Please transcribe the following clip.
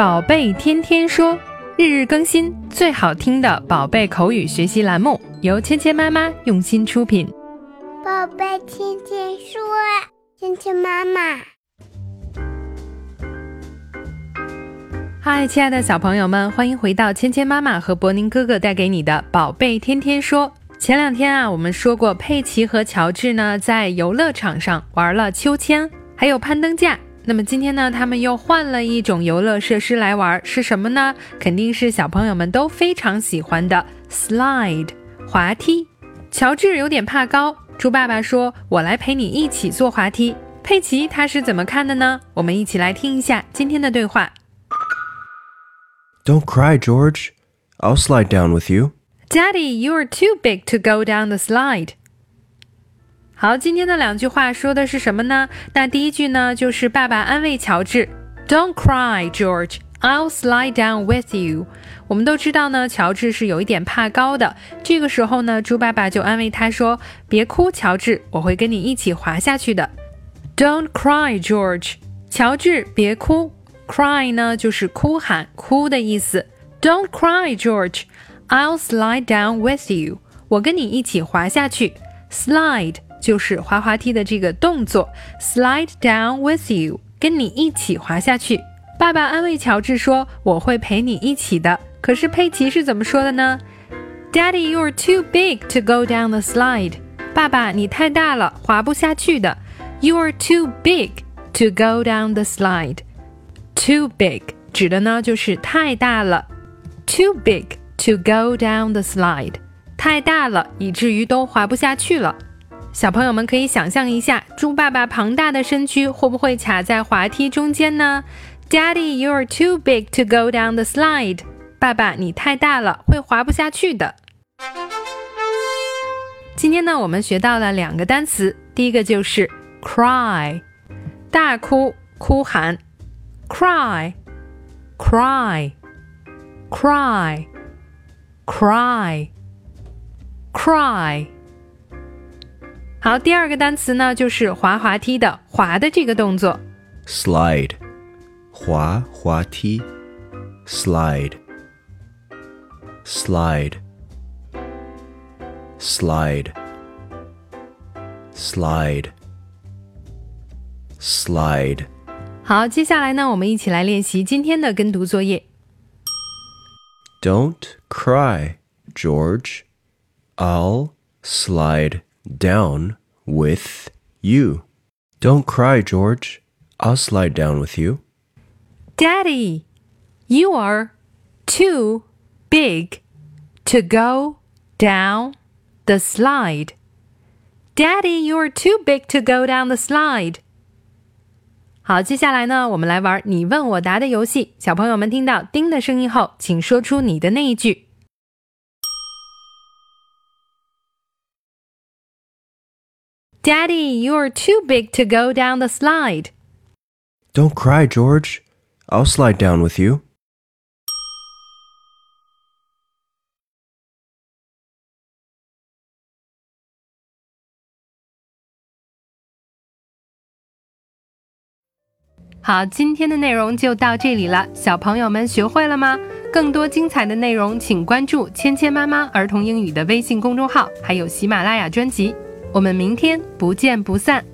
宝贝天天说，日日更新，最好听的宝贝口语学习栏目，由芊芊妈妈用心出品。宝贝天天说，芊芊妈妈。嗨，亲爱的小朋友们，欢迎回到芊芊妈妈和博宁哥哥带给你的宝贝天天说。前两天啊，我们说过佩奇和乔治呢在游乐场上玩了秋千，还有攀登架。那么今天呢，他们又换了一种游乐设施来玩，是什么呢？肯定是小朋友们都非常喜欢的 slide 滑梯。乔治有点怕高，猪爸爸说：“我来陪你一起坐滑梯。”佩奇他是怎么看的呢？我们一起来听一下今天的对话。Don't cry, George. I'll slide down with you. Daddy, you are too big to go down the slide. 好，今天的两句话说的是什么呢？那第一句呢，就是爸爸安慰乔治，Don't cry, George. I'll slide down with you. 我们都知道呢，乔治是有一点怕高的。这个时候呢，猪爸爸就安慰他说：“别哭，乔治，我会跟你一起滑下去的。”Don't cry, George. 乔治，别哭。Cry 呢，就是哭喊、哭的意思。Don't cry, George. I'll slide down with you. 我跟你一起滑下去。Slide 就是滑滑梯的这个动作。Slide down with you，跟你一起滑下去。爸爸安慰乔治说：“我会陪你一起的。”可是佩奇是怎么说的呢？Daddy, you're too big to go down the slide. 爸爸，你太大了，滑不下去的。You're too big to go down the slide. Too big 指的呢就是太大了。Too big。To go down the slide，太大了，以至于都滑不下去了。 小朋友们可以想象一下，猪爸爸庞大的身躯会不会卡在滑梯中间呢？Daddy, you are too big to go down the slide。爸爸，你太大了，会滑不下去的。今天呢，我们学到了两个单词，第一个就是 cry，大哭、哭喊，cry，cry，cry。cry cry。好，第二个单词呢，就是滑滑梯的滑的这个动作。slide，滑滑梯，slide slide slide slide slide。好，接下来呢，我们一起来练习今天的跟读作业。Don't cry, George. I'll slide down with you. Don't cry, George. I'll slide down with you. Daddy, you are too big to go down the slide. Daddy, you're too big to go down the slide. 好，接下来呢，我们来玩你问我答的游戏。小朋友们听到“叮”的声音后，请说出你的那一句。 Daddy, you're too big to go down the slide. Don't cry, George. I'll slide down with you. 好，今天的内容就到这里了，小朋友们学会了吗？更多精彩的内容，请关注“芊芊妈妈儿童英语”的微信公众号，还有喜马拉雅专辑。我们明天不见不散。